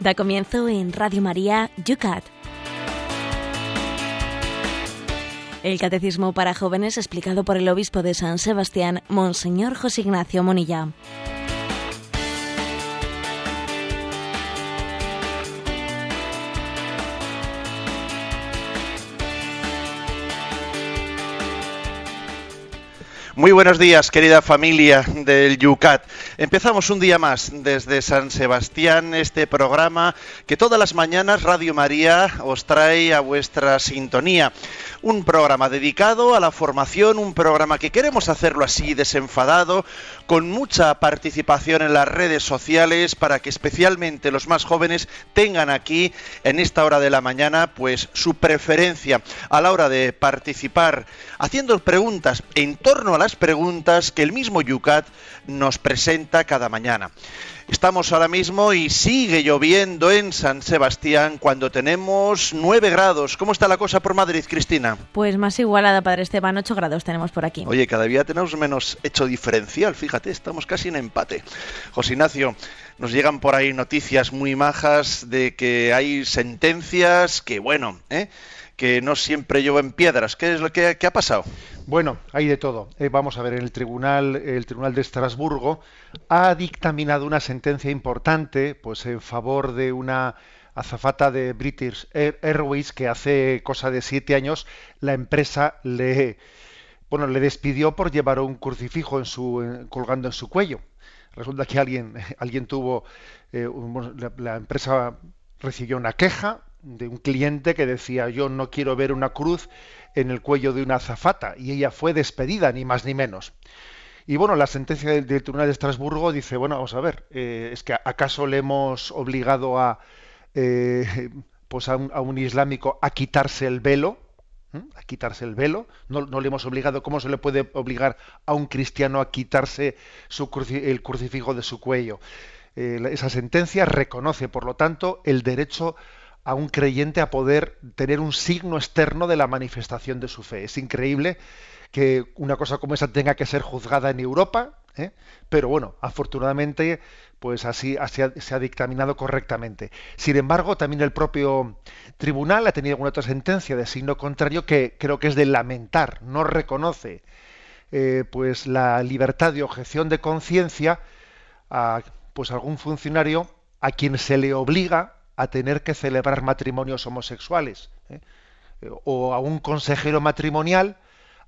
Da comienzo en Radio María Yucat. El Catecismo para Jóvenes explicado por el Obispo de San Sebastián, Monseñor José Ignacio Monilla. Muy buenos días, querida familia del Yucat. Empezamos un día más desde San Sebastián este programa que todas las mañanas Radio María os trae a vuestra sintonía. Un programa dedicado a la formación, un programa que queremos hacerlo así desenfadado, con mucha participación en las redes sociales para que especialmente los más jóvenes tengan aquí en esta hora de la mañana pues su preferencia a la hora de participar haciendo preguntas en torno a las preguntas que el mismo Yucat nos presenta cada mañana. Estamos ahora mismo y sigue lloviendo en San Sebastián cuando tenemos 9 grados. ¿Cómo está la cosa por Madrid, Cristina? Pues más igualada, Padre Esteban, 8 grados tenemos por aquí. Oye, cada día tenemos menos hecho diferencial, fíjate, estamos casi en empate. José Ignacio, nos llegan por ahí noticias muy majas de que hay sentencias que, bueno, ¿eh? que no siempre en piedras. ¿Qué es lo que, ha pasado? Bueno, hay de todo. Eh, vamos a ver, el tribunal, el tribunal de Estrasburgo ha dictaminado una sentencia importante, pues en favor de una azafata de British Airways que hace cosa de siete años la empresa le, bueno, le despidió por llevar un crucifijo en su, colgando en su cuello. Resulta que alguien, alguien tuvo, eh, la empresa recibió una queja, de un cliente que decía yo no quiero ver una cruz en el cuello de una azafata y ella fue despedida ni más ni menos. Y bueno, la sentencia del, Tribunal de Estrasburgo dice, bueno, vamos a ver, eh, es que acaso le hemos obligado a, eh, pues a un, islámico a quitarse el velo, a quitarse el velo, no, le hemos obligado, ¿cómo se le puede obligar a un cristiano a quitarse su el crucifijo de su cuello? Eh, esa sentencia reconoce, por lo tanto, el derecho a un creyente a poder tener un signo externo de la manifestación de su fe. Es increíble que una cosa como esa tenga que ser juzgada en Europa, ¿eh? pero bueno, afortunadamente, pues así, se ha dictaminado correctamente. Sin embargo, también el propio tribunal ha tenido alguna otra sentencia de signo contrario que creo que es de lamentar, no reconoce eh, pues la libertad de objeción de conciencia a pues algún funcionario a quien se le obliga a tener que celebrar matrimonios homosexuales, ¿eh? o a un consejero matrimonial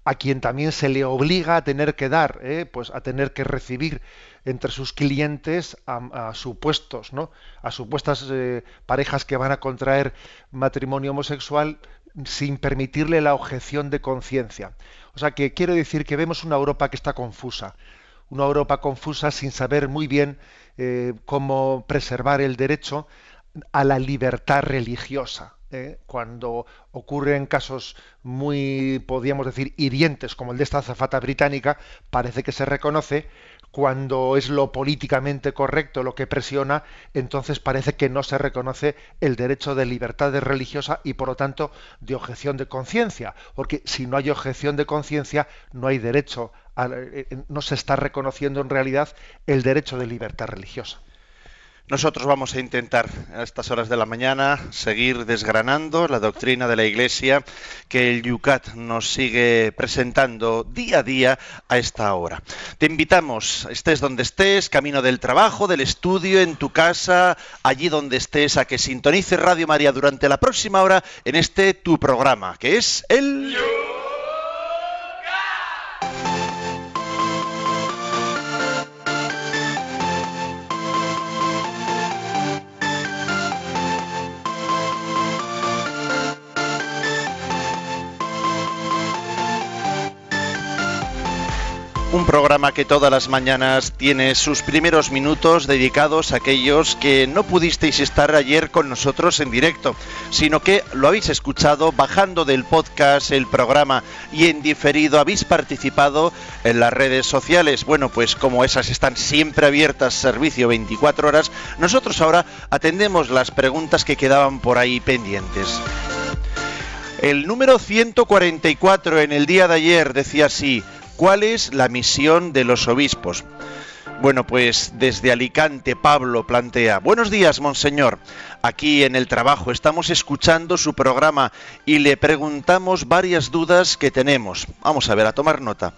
a quien también se le obliga a tener que dar, ¿eh? pues a tener que recibir entre sus clientes a, supuestos, ¿no? a supuestas eh, parejas que van a contraer matrimonio homosexual sin permitirle la objeción de conciencia. O sea que quiero decir que vemos una Europa que está confusa, una Europa confusa sin saber muy bien cómo preservar el derecho a la libertad religiosa. ¿eh? Cuando ocurren casos muy, podríamos decir, hirientes, como el de esta azafata británica, parece que se reconoce. Cuando es lo políticamente correcto lo que presiona, entonces parece que no se reconoce el derecho de libertad religiosa y, por lo tanto, de objeción de conciencia. Porque si no hay objeción de conciencia, no hay derecho, eh, eh, no se está reconociendo en realidad el derecho de libertad religiosa. Nosotros vamos a intentar a estas horas de la mañana seguir desgranando la doctrina de la Iglesia que el Yucat nos sigue presentando día a día a esta hora. Te invitamos, estés donde estés, camino del trabajo, del estudio, en tu casa, allí donde estés, a que sintonices Radio María durante la próxima hora en este tu programa, que es el... programa que todas las mañanas tiene sus primeros minutos dedicados a aquellos que no pudisteis estar ayer con nosotros en directo, sino que lo habéis escuchado bajando del podcast el programa y en diferido habéis participado en las redes sociales. Bueno, pues como esas están siempre abiertas, servicio 24 horas, nosotros ahora atendemos las preguntas que quedaban por ahí pendientes. El número 144 en el día de ayer decía así, ¿Cuál es la misión de los obispos? Bueno, pues desde Alicante Pablo plantea, buenos días, monseñor. Aquí en el trabajo estamos escuchando su programa y le preguntamos varias dudas que tenemos. Vamos a ver, a tomar nota.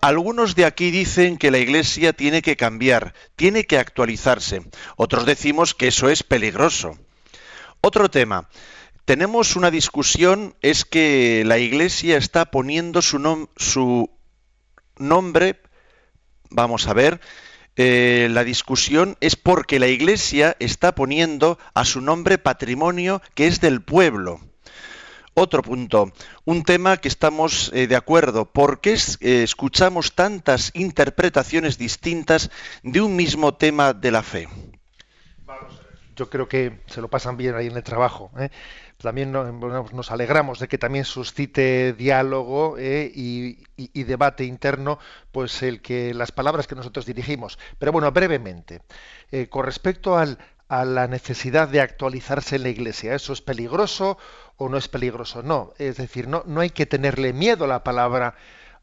Algunos de aquí dicen que la Iglesia tiene que cambiar, tiene que actualizarse. Otros decimos que eso es peligroso. Otro tema. Tenemos una discusión, es que la Iglesia está poniendo su, su nombre vamos a ver, eh, la discusión es porque la Iglesia está poniendo a su nombre patrimonio que es del pueblo. Otro punto, un tema que estamos eh, de acuerdo, ¿por qué eh, escuchamos tantas interpretaciones distintas de un mismo tema de la fe? Yo creo que se lo pasan bien ahí en el trabajo también nos alegramos de que también suscite diálogo eh, y, debate interno, pues el que las palabras que nosotros dirigimos. Pero bueno, brevemente, eh, con respecto a la necesidad de actualizarse en la Iglesia, ¿eso es peligroso o no es peligroso? No, es decir, no, no hay que tenerle miedo a la palabra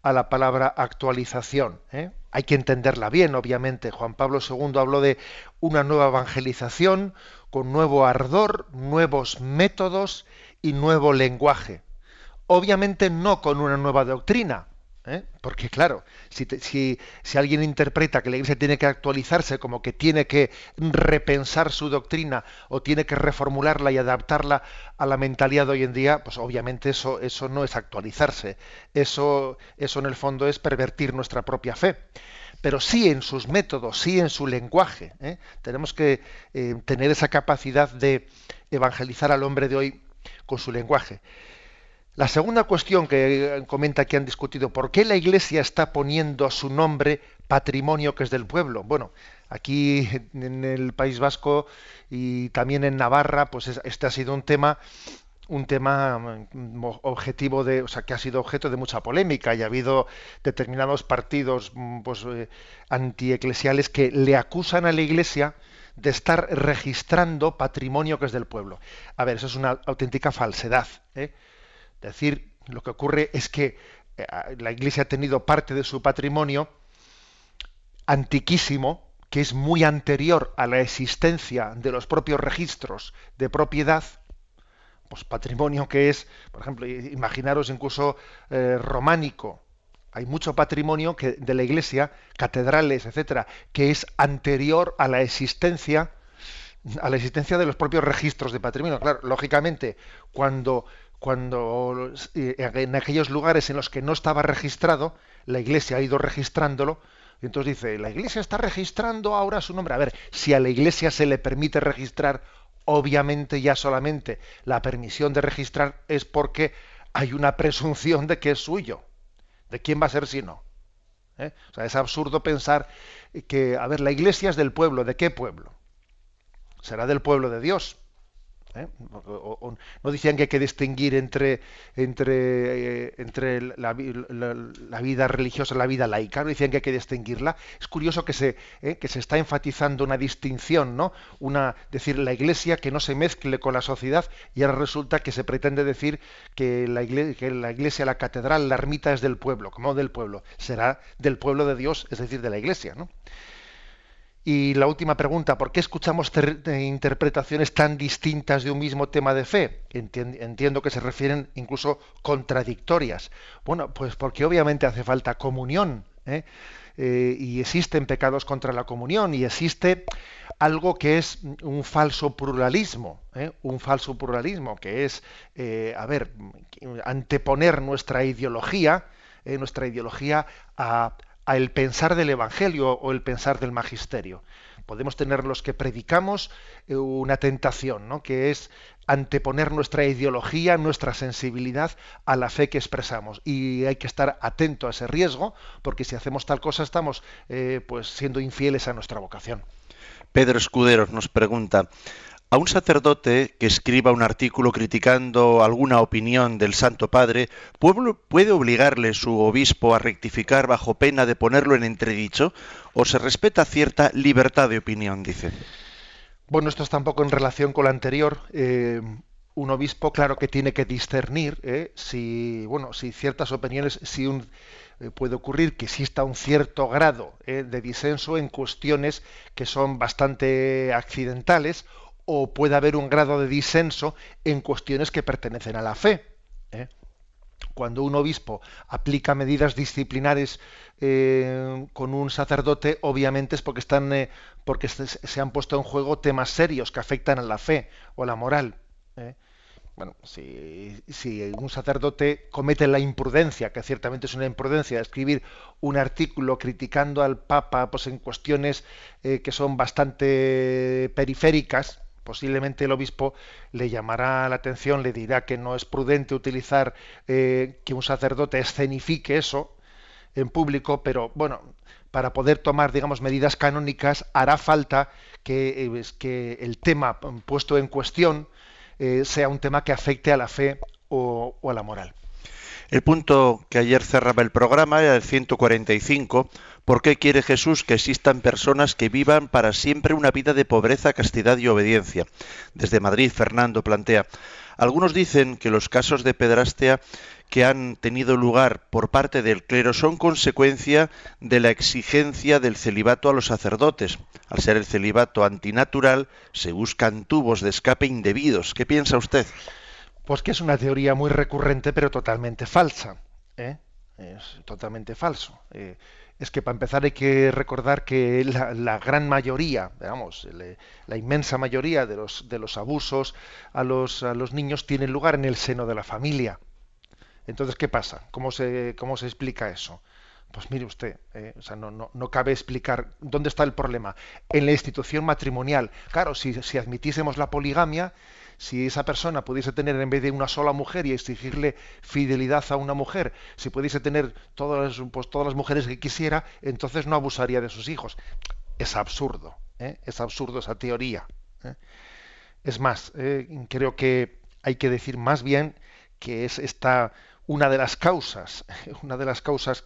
a la palabra actualización. ¿eh? Hay que entenderla bien, obviamente. Juan Pablo II habló de una nueva evangelización, con nuevo ardor, nuevos métodos y nuevo lenguaje. Obviamente no con una nueva doctrina, ¿eh? porque claro, si, alguien interpreta que la Iglesia tiene que actualizarse como que tiene que repensar su doctrina o tiene que reformularla y adaptarla a la mentalidad de hoy en día, pues obviamente eso, eso no es actualizarse, eso, eso en el fondo es pervertir nuestra propia fe pero sí en sus métodos, sí en su lenguaje. ¿eh? Tenemos que eh, tener esa capacidad de evangelizar al hombre de hoy con su lenguaje. La segunda cuestión que comenta que han discutido, ¿por qué la Iglesia está poniendo a su nombre patrimonio que es del pueblo? Bueno, aquí en el País Vasco y también en Navarra, pues este ha sido un tema un tema mm, objetivo de, o sea, que ha sido objeto de mucha polémica y ha habido determinados partidos mm, pues, eh, antieclesiales que le acusan a la Iglesia de estar registrando patrimonio que es del pueblo. A ver, eso es una auténtica falsedad. ¿eh? Decir, lo que ocurre es que eh, la Iglesia ha tenido parte de su patrimonio antiquísimo, que es muy anterior a la existencia de los propios registros de propiedad, pues patrimonio que es, por ejemplo, imaginaros incluso eh, románico. Hay mucho patrimonio que, de la Iglesia, catedrales, etcétera, que es anterior a la existencia a la existencia de los propios registros de patrimonio. Claro, lógicamente, cuando cuando eh, en aquellos lugares en los que no estaba registrado, la Iglesia ha ido registrándolo, y entonces dice, la Iglesia está registrando ahora su nombre. A ver, si a la Iglesia se le permite registrar obviamente ya solamente la permisión de registrar es porque hay una presunción de que es suyo. ¿De quién va a ser si no? ¿Eh? O sea, es absurdo pensar que, a ver, la iglesia es del pueblo. ¿De qué pueblo? Será del pueblo de Dios. ¿Eh? no decían que hay que distinguir entre, entre, eh, entre la, vida religiosa y la vida laica, no decían que hay que distinguirla. Es curioso que se, ¿eh? que se está enfatizando una distinción, ¿no? Una, decir, la iglesia que no se mezcle con la sociedad y ahora resulta que se pretende decir que la, iglesia, que la iglesia, la catedral, la ermita es del pueblo, como del pueblo, será del pueblo de Dios, es decir, de la iglesia, ¿no? Y la última pregunta, ¿por qué escuchamos interpretaciones tan distintas de un mismo tema de fe? Entiendo que se refieren incluso contradictorias. Bueno, pues porque obviamente hace falta comunión. ¿eh? Eh, y existen pecados contra la comunión y existe algo que es un falso pluralismo, ¿eh? un falso pluralismo que es, a ver, anteponer nuestra ideología, nuestra ideología a, a el pensar del Evangelio o el pensar del Magisterio. Podemos tener los que predicamos eh, una tentación, ¿no? que es anteponer nuestra ideología, nuestra sensibilidad a la fe que expresamos. Y hay que estar atento a ese riesgo, porque si hacemos tal cosa estamos eh, pues siendo infieles a nuestra vocación. Pedro Escuderos nos pregunta, a un sacerdote que escriba un artículo criticando alguna opinión del Santo Padre, ¿puede obligarle su obispo a rectificar bajo pena de ponerlo en entredicho? ¿O se respeta cierta libertad de opinión? Dice. Bueno, esto está un poco en relación con lo anterior. Eh, un obispo, claro que tiene que discernir eh, si, bueno, si ciertas opiniones, si un, puede ocurrir que exista un cierto grado de disenso en cuestiones que son bastante accidentales o puede haber un grado de disenso en cuestiones que pertenecen a la fe. Cuando un obispo aplica medidas disciplinares con un sacerdote, obviamente es porque están porque se, han puesto en juego temas serios que afectan a la fe o a la moral. Bueno, si, un sacerdote comete la imprudencia, que ciertamente es una imprudencia, de escribir un artículo criticando al Papa pues, en cuestiones eh, que son bastante periféricas, posiblemente el obispo le llamará la atención, le dirá que no es prudente utilizar eh, que un sacerdote escenifique eso en público, pero bueno, para poder tomar, digamos, medidas canónicas hará falta que, eh, el tema puesto en cuestión eh, sea un tema que afecte a la fe o, a la moral. El punto que ayer cerraba el programa era el 145. ¿Por qué quiere Jesús que existan personas que vivan para siempre una vida de pobreza, castidad y obediencia? Desde Madrid, Fernando plantea. Algunos dicen que los casos de pedrastia que han tenido lugar por parte del clero son consecuencia de la exigencia del celibato a los sacerdotes. Al ser el celibato antinatural, se buscan tubos de escape indebidos. ¿Qué piensa usted? Pues que es una teoría muy recurrente, pero totalmente falsa. ¿eh? Es totalmente falso. Eh, es que para empezar hay que recordar que la, gran mayoría, digamos, la inmensa mayoría de los, de los abusos a los, a los niños tienen lugar en el seno de la familia. Entonces, ¿qué pasa? ¿Cómo se, cómo se explica eso? Pues mire usted, eh, o sea, no, no, no, cabe explicar dónde está el problema. En la institución matrimonial. Claro, si, si admitiésemos la poligamia, si esa persona pudiese tener en vez de una sola mujer y exigirle fidelidad a una mujer, si pudiese tener todas, pues, todas las mujeres que quisiera, entonces no abusaría de sus hijos. Es absurdo, ¿eh? es absurdo esa teoría. ¿eh? Es más, creo que hay que decir más bien que es esta una de las causas, una de las causas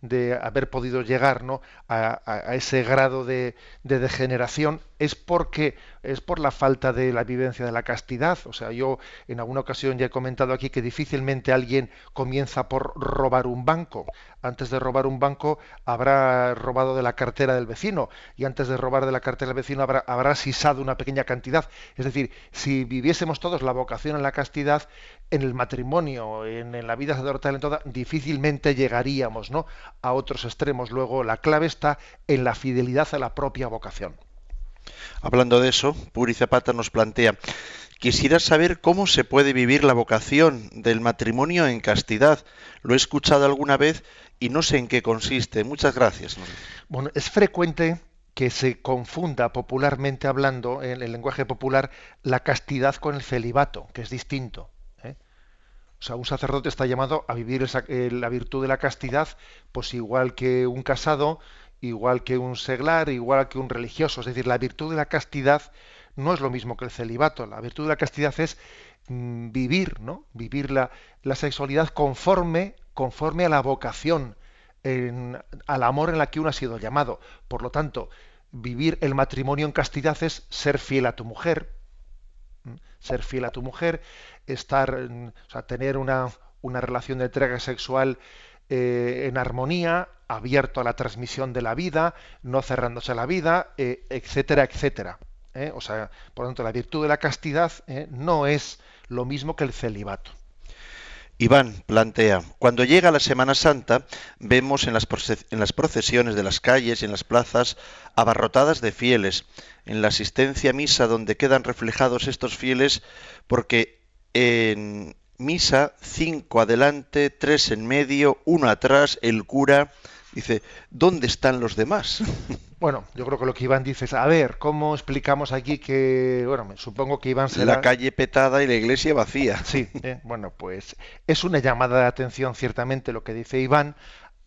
de haber podido llegar ¿no? a, ese grado de, degeneración es porque es por la falta de la vivencia de la castidad. O sea, yo en alguna ocasión ya he comentado aquí que difícilmente alguien comienza por robar un banco. Antes de robar un banco habrá robado de la cartera del vecino y antes de robar de la cartera del vecino habrá, habrá sisado una pequeña cantidad. Es decir, si viviésemos todos la vocación en la castidad, en el matrimonio, en, en la vida sacerdotal, en toda, difícilmente llegaríamos ¿no? a otros extremos. Luego, la clave está en la fidelidad a la propia vocación. Hablando de eso, Puri Zapata nos plantea, quisiera saber cómo se puede vivir la vocación del matrimonio en castidad. Lo he escuchado alguna vez y no sé en qué consiste. Muchas gracias. Bueno, es frecuente que se confunda popularmente hablando, en el lenguaje popular, la castidad con el celibato, que es distinto. ¿eh? O sea, un sacerdote está llamado a vivir eh, la virtud de la castidad, pues igual que un casado igual que un seglar, igual que un religioso. Es decir, la virtud de la castidad no es lo mismo que el celibato. La virtud de la castidad es mm, vivir, ¿no? Vivir la, sexualidad conforme, conforme a la vocación, al amor en la que uno ha sido llamado. Por lo tanto, vivir el matrimonio en castidad es ser fiel a tu mujer, ser fiel a tu mujer, estar, o sea, tener una, una relación de entrega sexual eh, en armonía, abierto a la transmisión de la vida, no cerrándose la vida, eh, etcétera, etcétera. ¿eh? O sea, por lo tanto, la virtud de la castidad no es lo mismo que el celibato. Iván plantea, cuando llega la Semana Santa, vemos en las, en las, procesiones de las calles y en las plazas abarrotadas de fieles, en la asistencia a misa donde quedan reflejados estos fieles, porque en, misa, cinco adelante, tres en medio, uno atrás, el cura. Dice, ¿dónde están los demás? Bueno, yo creo que lo que Iván dice es, a ver, ¿cómo explicamos aquí que, bueno, supongo que Iván será... La calle petada y la iglesia vacía. Sí, eh, bueno, pues es una llamada de atención ciertamente lo que dice Iván,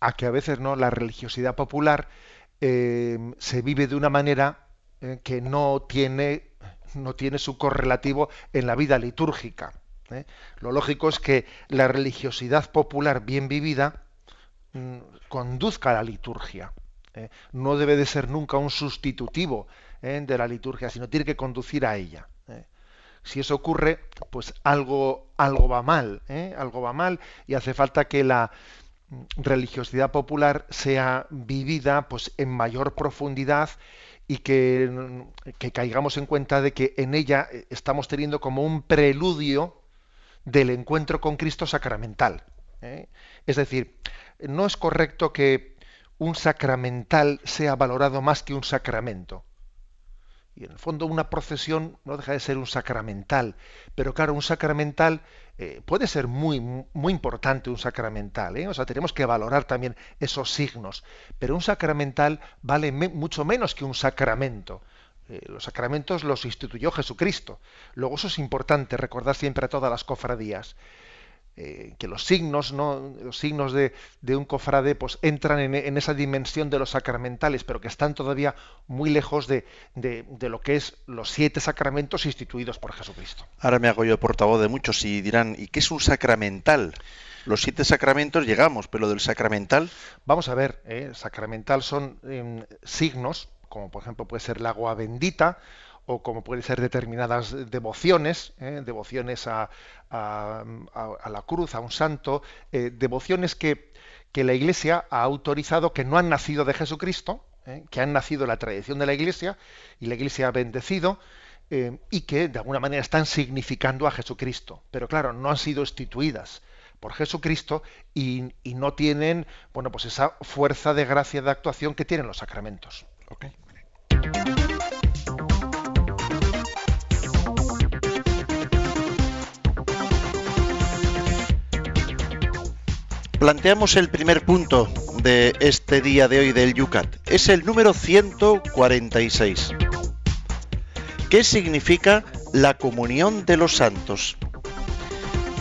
a que a veces no la religiosidad popular eh, se vive de una manera eh, que no tiene, no tiene su correlativo en la vida litúrgica. ¿eh? Lo lógico es que la religiosidad popular bien vivida conduzca a la liturgia. ¿eh? No debe de ser nunca un sustitutivo ¿eh? de la liturgia, sino tiene que conducir a ella. Si eso ocurre, pues algo, algo va mal, algo va mal y hace falta que la, religiosidad popular sea vivida pues en mayor profundidad y que, caigamos en cuenta de que en ella estamos teniendo como un preludio del encuentro con Cristo sacramental. ¿eh? Es decir, no es correcto que un sacramental sea valorado más que un sacramento. Y en el fondo una procesión no deja de ser un sacramental, pero claro, un sacramental eh, puede ser muy, muy importante, un sacramental, ¿eh? o sea, tenemos que valorar también esos signos, pero un sacramental vale mucho menos que un sacramento. Eh, los sacramentos los instituyó Jesucristo. Luego eso es importante, recordar siempre a todas las cofradías. Eh, que los signos, ¿no? los signos de, un cofrade, pues entran en, esa dimensión de los sacramentales, pero que están todavía muy lejos de, lo que es los siete sacramentos instituidos por Jesucristo. Ahora me hago yo portavoz de muchos y dirán, ¿y qué es un sacramental? Los siete sacramentos llegamos, pero del sacramental. Vamos a ver, ¿eh? sacramental son em, signos, como por ejemplo puede ser el agua bendita, o como pueden ser determinadas devociones, ¿eh? devociones a, la cruz, a un santo, eh, devociones que, la Iglesia ha autorizado que no han nacido de Jesucristo, ¿eh? que han nacido en la tradición de la Iglesia y la Iglesia ha bendecido y que de alguna manera están significando a Jesucristo. Pero claro, no han sido instituidas por Jesucristo y, no tienen bueno, pues esa fuerza de gracia de actuación que tienen los sacramentos. Planteamos el primer punto de este día de hoy del Yucat. Es el número 146. ¿Qué significa la comunión de los santos?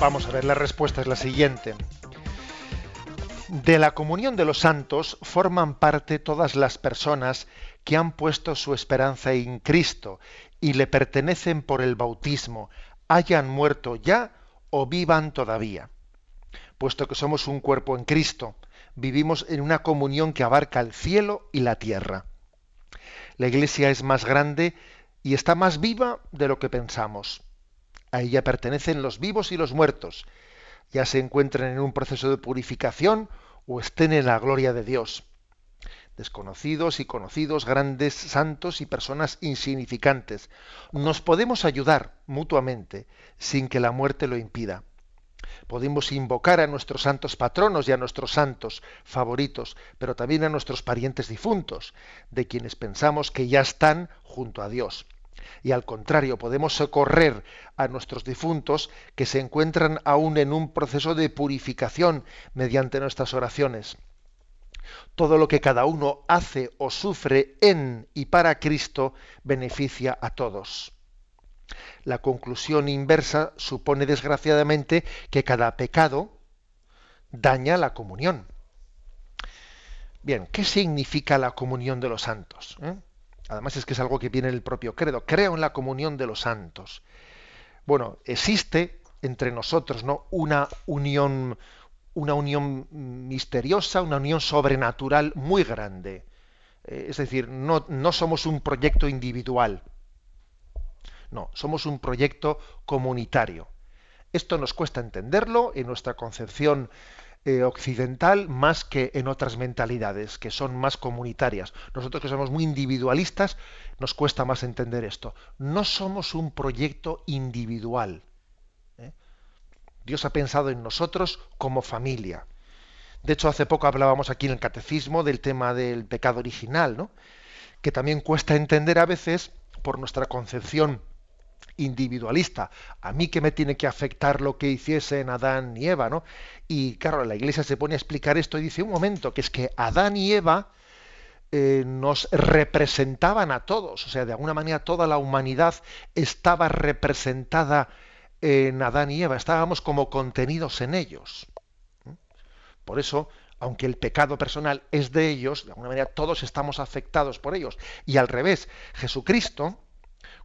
Vamos a ver, la respuesta es la siguiente. De la comunión de los santos forman parte todas las personas que han puesto su esperanza en Cristo y le pertenecen por el bautismo, hayan muerto ya o vivan todavía puesto que somos un cuerpo en Cristo. Vivimos en una comunión que abarca el cielo y la tierra. La Iglesia es más grande y está más viva de lo que pensamos. A ella pertenecen los vivos y los muertos, ya se encuentren en un proceso de purificación o estén en la gloria de Dios. Desconocidos y conocidos, grandes santos y personas insignificantes. Nos podemos ayudar mutuamente sin que la muerte lo impida. Podemos invocar a nuestros santos patronos y a nuestros santos favoritos, pero también a nuestros parientes difuntos, de quienes pensamos que ya están junto a Dios. Y al contrario, podemos socorrer a nuestros difuntos que se encuentran aún en un proceso de purificación mediante nuestras oraciones. Todo lo que cada uno hace o sufre en y para Cristo beneficia a todos. La conclusión inversa supone desgraciadamente que cada pecado daña la comunión. Bien, ¿qué significa la comunión de los santos? ¿Eh? Además es que es algo que viene en el propio credo. Creo en la comunión de los santos. Bueno, existe entre nosotros ¿no? una unión, una unión misteriosa, una unión sobrenatural muy grande. Eh, es decir, no, no somos un proyecto individual. No, somos un proyecto comunitario. Esto nos cuesta entenderlo en nuestra concepción eh, occidental más que en otras mentalidades que son más comunitarias. Nosotros que somos muy individualistas nos cuesta más entender esto. No somos un proyecto individual. ¿eh? Dios ha pensado en nosotros como familia. De hecho, hace poco hablábamos aquí en el catecismo del tema del pecado original, ¿no? que también cuesta entender a veces por nuestra concepción individualista. A mí que me tiene que afectar lo que hiciesen Adán y Eva, ¿no? Y claro, la iglesia se pone a explicar esto y dice, un momento, que es que Adán y Eva eh, nos representaban a todos, o sea, de alguna manera toda la humanidad estaba representada en Adán y Eva, estábamos como contenidos en ellos. Por eso, aunque el pecado personal es de ellos, de alguna manera todos estamos afectados por ellos. Y al revés, Jesucristo,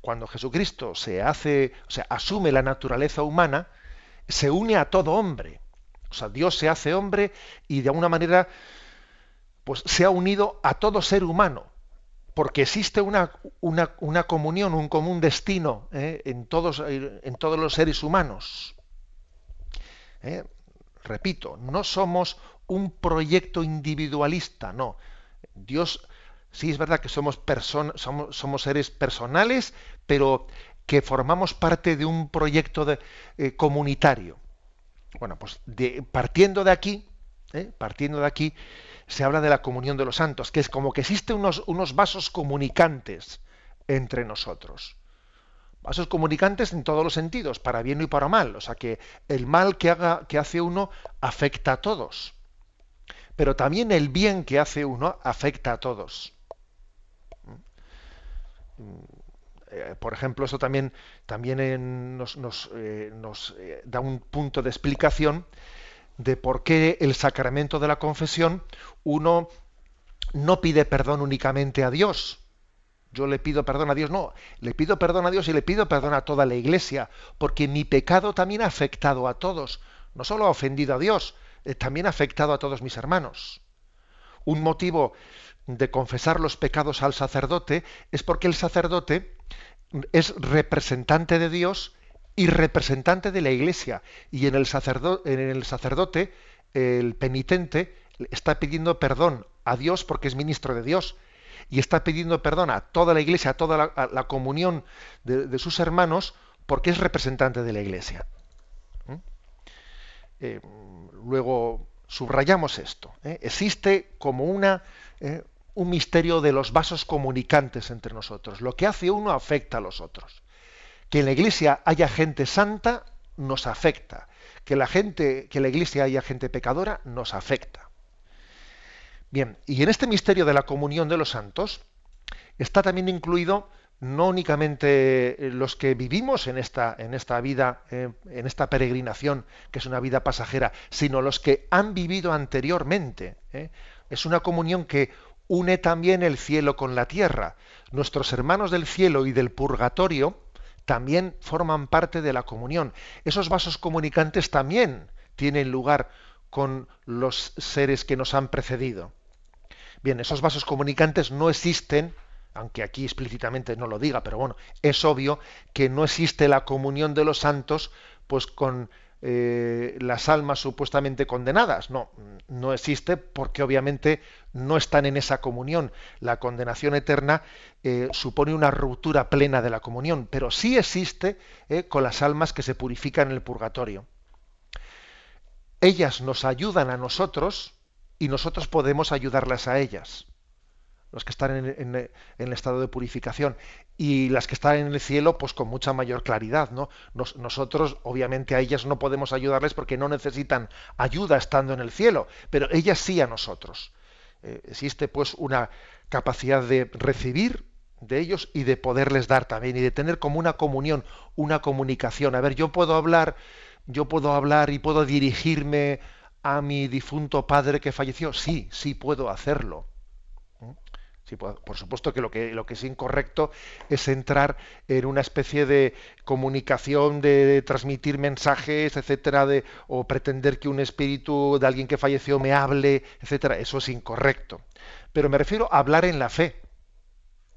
cuando Jesucristo se hace, o sea, asume la naturaleza humana, se une a todo hombre. O sea, Dios se hace hombre y de alguna manera pues se ha unido a todo ser humano, porque existe una, una, comunión, un común destino ¿eh? en, todos, en todos los seres humanos. ¿Eh? Repito, no somos un proyecto individualista, no. Dios, sí es verdad que somos, seres personales, pero que formamos parte de un proyecto eh, comunitario. Bueno, pues partiendo de aquí, ¿eh? partiendo de aquí, se habla de la comunión de los santos, que es como que existen unos, unos vasos comunicantes entre nosotros. Vasos comunicantes en todos los sentidos, para bien y para mal. O sea que el mal que, haga, que hace uno afecta a todos. Pero también el bien que hace uno afecta a todos. Eh, por ejemplo, eso también, también nos, eh, eh, da un punto de explicación de por qué el sacramento de la confesión uno no pide perdón únicamente a Dios. Yo le pido perdón a Dios, no, le pido perdón a Dios y le pido perdón a toda la iglesia, porque mi pecado también ha afectado a todos, no solo ha ofendido a Dios, también ha afectado a todos mis hermanos. Un motivo de confesar los pecados al sacerdote es porque el sacerdote es representante de Dios y representante de la Iglesia. Y en el, sacerdote, el penitente, está pidiendo perdón a Dios porque es ministro de Dios. Y está pidiendo perdón a toda la Iglesia, a toda la, comunión de, sus hermanos, porque es representante de la Iglesia. ¿Mm? Eh, luego subrayamos esto. ¿eh? Existe como una, eh, un misterio de los vasos comunicantes entre nosotros. Lo que hace uno afecta a los otros. Que en la iglesia haya gente santa nos afecta. Que la gente, que la iglesia haya gente pecadora nos afecta. Bien, y en este misterio de la comunión de los santos está también incluido no únicamente los que vivimos en esta, en esta vida, eh, en esta peregrinación, que es una vida pasajera, sino los que han vivido anteriormente. ¿eh? Es una comunión que une también el cielo con la tierra. Nuestros hermanos del cielo y del purgatorio también forman parte de la comunión. Esos vasos comunicantes también tienen lugar con los seres que nos han precedido. Bien, esos vasos comunicantes no existen, aunque aquí explícitamente no lo diga, pero bueno, es obvio que no existe la comunión de los santos pues con eh, las almas supuestamente condenadas. No, no existe porque obviamente no están en esa comunión. La condenación eterna eh, supone una ruptura plena de la comunión, pero sí existe eh, con las almas que se purifican en el purgatorio. Ellas nos ayudan a nosotros y nosotros podemos ayudarlas a ellas los que están en, el estado de purificación y las que están en el cielo pues con mucha mayor claridad no nosotros obviamente a ellas no podemos ayudarles porque no necesitan ayuda estando en el cielo pero ellas sí a nosotros. Eh, existe pues una capacidad de recibir de ellos y de poderles dar también y de tener como una comunión una comunicación. A ver yo puedo hablar yo puedo hablar y puedo dirigirme a mi difunto padre que falleció. Sí sí puedo hacerlo por, supuesto que lo, que es incorrecto es entrar en una especie de comunicación, de, transmitir mensajes, etcétera, de, o pretender que un espíritu de alguien que falleció me hable, etcétera. Eso es incorrecto. Pero me refiero a hablar en la fe.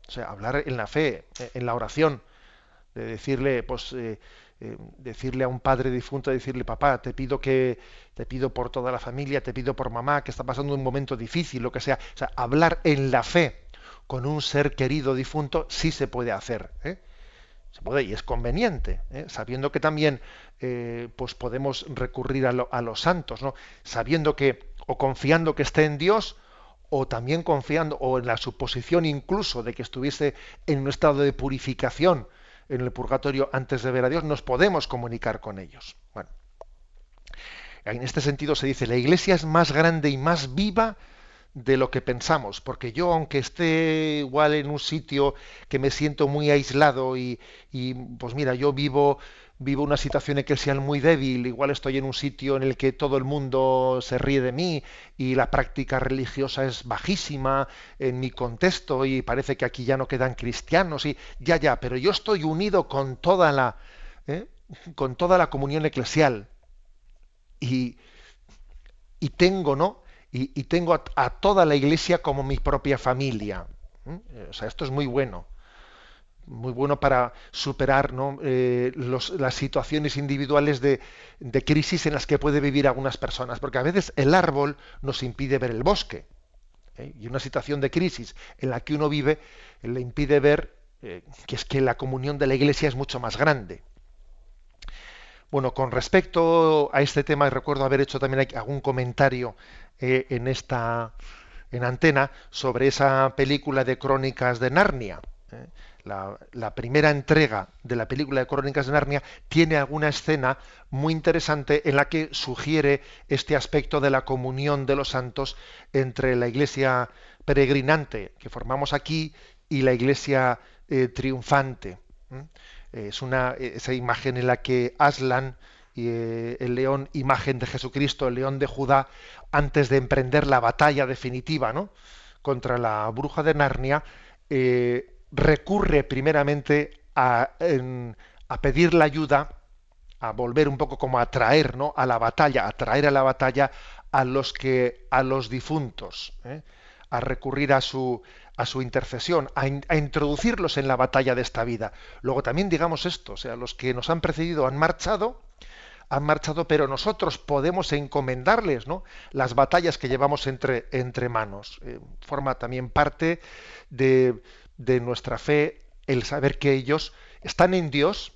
O sea, hablar en la fe, eh, en la oración, de decirle, pues, eh, eh, decirle a un padre difunto, decirle, papá, te pido que, te pido por toda la familia, te pido por mamá, que está pasando un momento difícil, lo que sea. O sea, hablar en la fe con un ser querido difunto sí se puede hacer. ¿eh? Se puede y es conveniente, ¿eh? sabiendo que también eh, pues podemos recurrir a, a, los santos, ¿no? sabiendo que o confiando que esté en Dios o también confiando o en la suposición incluso de que estuviese en un estado de purificación en el purgatorio antes de ver a Dios, nos podemos comunicar con ellos. Bueno, en este sentido se dice, la iglesia es más grande y más viva de lo que pensamos, porque yo aunque esté igual en un sitio que me siento muy aislado y, y pues mira, yo vivo vivo una situación eclesial muy débil, igual estoy en un sitio en el que todo el mundo se ríe de mí y la práctica religiosa es bajísima en mi contexto y parece que aquí ya no quedan cristianos y ya ya, pero yo estoy unido con toda la ¿eh? con toda la comunión eclesial y, y tengo, ¿no? Y, tengo a, toda la iglesia como mi propia familia. ¿Mm? O sea, esto es muy bueno. muy bueno para superar eh, las situaciones individuales de, crisis en las que puede vivir algunas personas, porque a veces el árbol nos impide ver el bosque. ¿eh? Y una situación de crisis en la que uno vive le impide ver eh, que es que la comunión de la iglesia es mucho más grande. Bueno, con respecto a este tema, recuerdo haber hecho también algún comentario en esta en antena sobre esa película de crónicas de Narnia la, primera entrega de la película de Crónicas de Narnia tiene alguna escena muy interesante en la que sugiere este aspecto de la comunión de los santos entre la iglesia peregrinante que formamos aquí y la iglesia eh, triunfante. Es una esa imagen en la que Aslan y eh, el león, imagen de Jesucristo, el león de Judá, antes de emprender la batalla definitiva, ¿no? contra la bruja de Narnia, eh, recurre primeramente a, pedir la ayuda, a volver un poco como a traer ¿no? a la batalla, a traer a la batalla a los que a los difuntos, ¿eh? a recurrir a su a su intercesión, a, a, introducirlos en la batalla de esta vida. Luego también digamos esto, o sea, los que nos han precedido han marchado, han marchado, pero nosotros podemos encomendarles ¿no? las batallas que llevamos entre, entre manos. Eh, forma también parte de, de nuestra fe el saber que ellos están en Dios,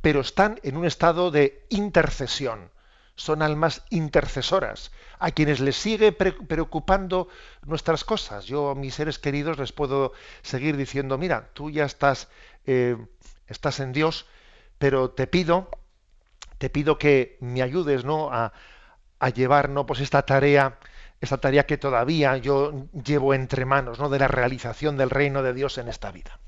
pero están en un estado de intercesión. Son almas intercesoras, a quienes les sigue preocupando nuestras cosas. Yo a mis seres queridos les puedo seguir diciendo, mira, tú ya estás, eh, estás en Dios, pero te pido, te pido que me ayudes ¿no? a, a llevar ¿no? pues esta tarea esta tarea que todavía yo llevo entre manos, ¿no? de la realización del reino de Dios en esta vida.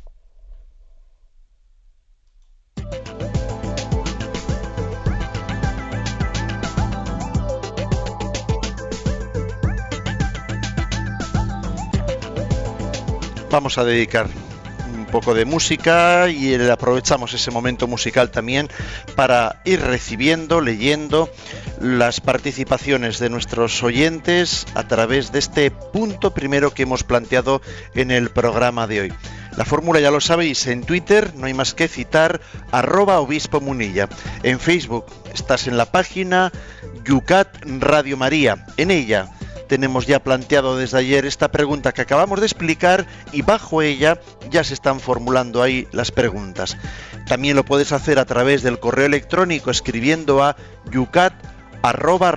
Vamos a dedicar poco de música y aprovechamos ese momento musical también para ir recibiendo, leyendo las participaciones de nuestros oyentes a través de este punto primero que hemos planteado en el programa de hoy. La fórmula ya lo sabéis, en Twitter no hay más que citar arroba obispo munilla. En Facebook estás en la página Yucat Radio María. En ella tenemos ya planteado desde ayer esta pregunta que acabamos de explicar y bajo ella ya se están formulando ahí las preguntas. También lo puedes hacer a través del correo electrónico escribiendo a yucat arroba.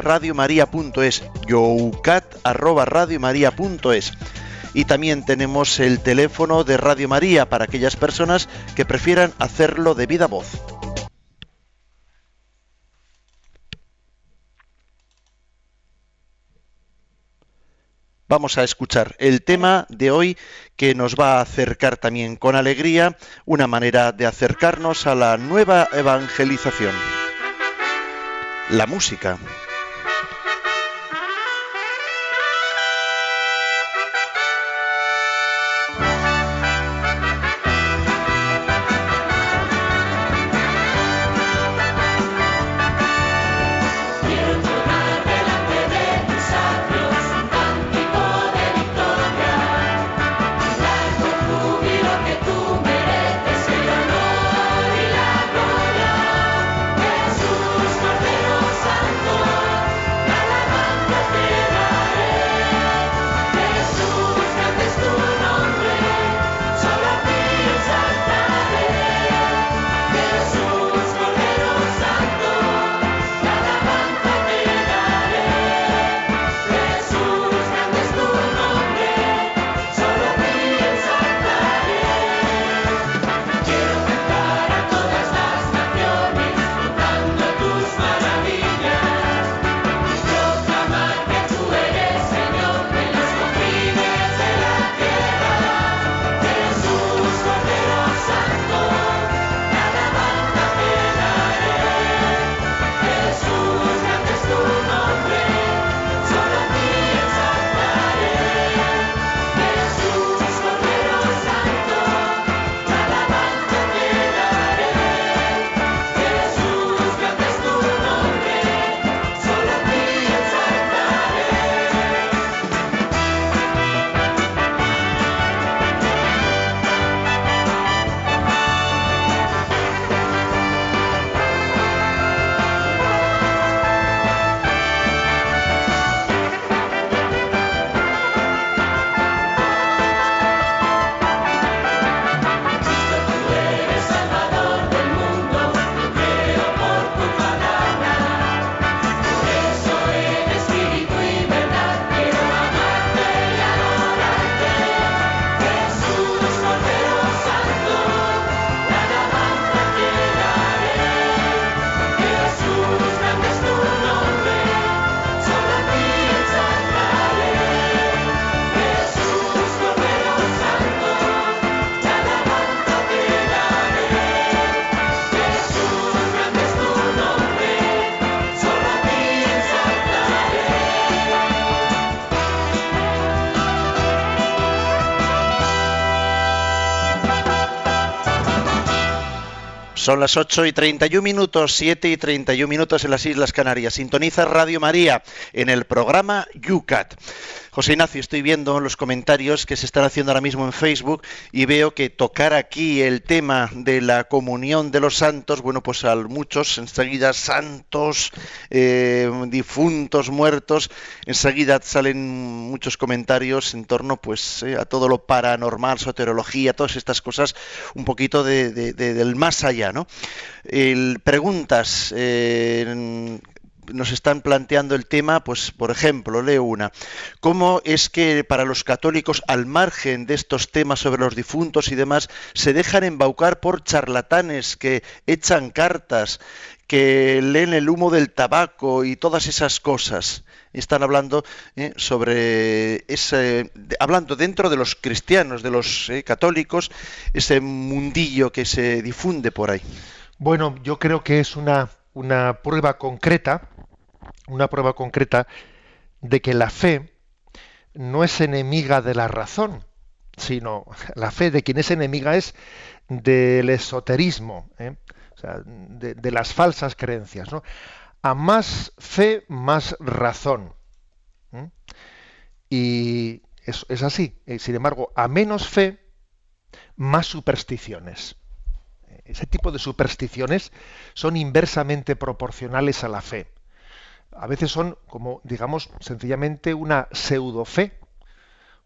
Y también tenemos el teléfono de Radio María para aquellas personas que prefieran hacerlo de viva voz. Vamos a escuchar el tema de hoy que nos va a acercar también con alegría, una manera de acercarnos a la nueva evangelización la música. Son las 8 y 31 minutos, 7 y 31 minutos en las Islas Canarias. Sintoniza Radio María en el programa UCAT. José Ignacio, estoy viendo los comentarios que se están haciendo ahora mismo en Facebook y veo que tocar aquí el tema de la comunión de los santos, bueno, pues a muchos enseguida santos, eh, difuntos, muertos, enseguida salen muchos comentarios en torno pues eh, a todo lo paranormal, soterología, todas estas cosas, un poquito del más allá, ¿no? preguntas eh, nos están planteando el tema, pues por ejemplo, leo una, ¿cómo es que para los católicos, al margen de estos temas sobre los difuntos y demás, se dejan embaucar por charlatanes que echan cartas, que leen el humo del tabaco y todas esas cosas? Están hablando eh, sobre ese, hablando dentro de los cristianos, de los eh, católicos, ese mundillo que se difunde por ahí. Bueno, yo creo que es una, una prueba concreta una prueba concreta de que la fe no es enemiga de la razón, sino la fe de quien es enemiga es del esoterismo, ¿eh? de, las falsas creencias. A más fe, más razón. Y es, es así. Eh, sin embargo, a menos fe, más supersticiones. Ese tipo de supersticiones son inversamente proporcionales a la fe a veces son como, digamos, sencillamente una pseudo fe.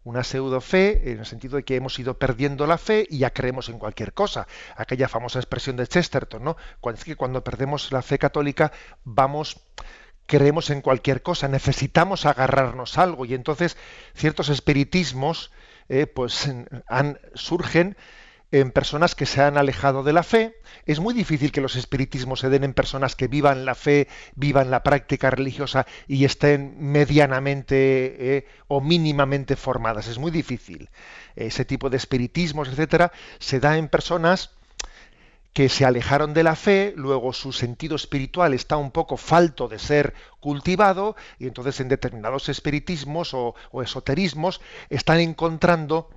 Una pseudo fe en el sentido de que hemos ido perdiendo la fe y ya creemos en cualquier cosa. Aquella famosa expresión de Chesterton, ¿no? Que cuando perdemos la fe católica vamos creemos en cualquier cosa, necesitamos agarrarnos algo y entonces ciertos espiritismos eh, pues surgen en personas que se han alejado de la fe. Es muy difícil que los espiritismos se den en personas que vivan la fe, vivan la práctica religiosa y estén medianamente eh, o mínimamente formadas. Es muy difícil. Ese tipo de espiritismos, etcétera, se da en personas que se alejaron de la fe, luego su sentido espiritual está un poco falto de ser cultivado, y entonces en determinados espiritismos o, o esoterismos están encontrando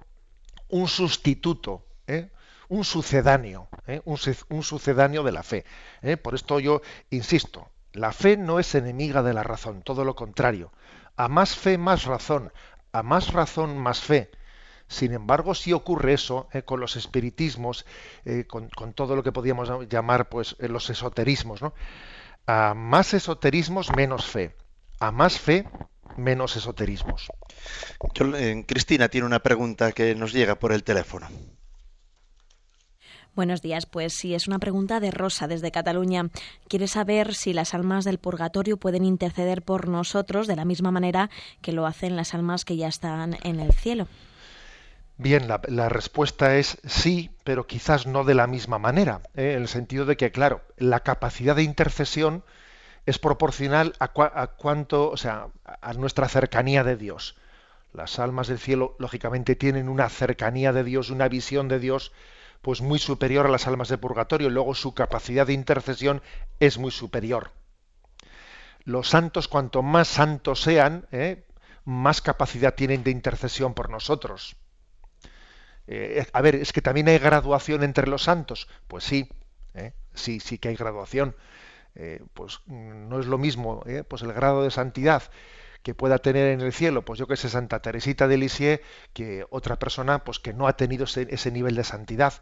un sustituto ¿eh? un sucedáneo, ¿eh? un, sucedáneo de la fe. ¿eh? Por esto yo insisto, la fe no es enemiga de la razón, todo lo contrario. A más fe, más razón. A más razón, más fe. Sin embargo, si ocurre eso con los espiritismos, con, todo lo que podríamos llamar pues, los esoterismos. ¿no? A más esoterismos, menos fe. A más fe, menos esoterismos. Cristina tiene una pregunta que nos llega por el teléfono. Buenos días, pues sí, es una pregunta de Rosa desde Cataluña. Quiere saber si las almas del purgatorio pueden interceder por nosotros de la misma manera que lo hacen las almas que ya están en el cielo. Bien, la, respuesta es sí, pero quizás no de la misma manera, ¿eh? en el sentido de que, claro, la capacidad de intercesión es proporcional a, a cuánto, o sea, a nuestra cercanía de Dios. Las almas del cielo, lógicamente, tienen una cercanía de Dios, una visión de Dios pues muy superior a las almas de purgatorio, luego su capacidad de intercesión es muy superior. Los santos, cuanto más santos sean, ¿eh? más capacidad tienen de intercesión por nosotros. Eh, a ver, es que también hay graduación entre los santos. Pues sí, ¿eh? sí, sí que hay graduación. pues no es lo mismo, pues el grado de santidad que pueda tener en el cielo, pues yo que sé, Santa Teresita de Lisieux, que otra persona pues que no ha tenido ese, nivel de santidad.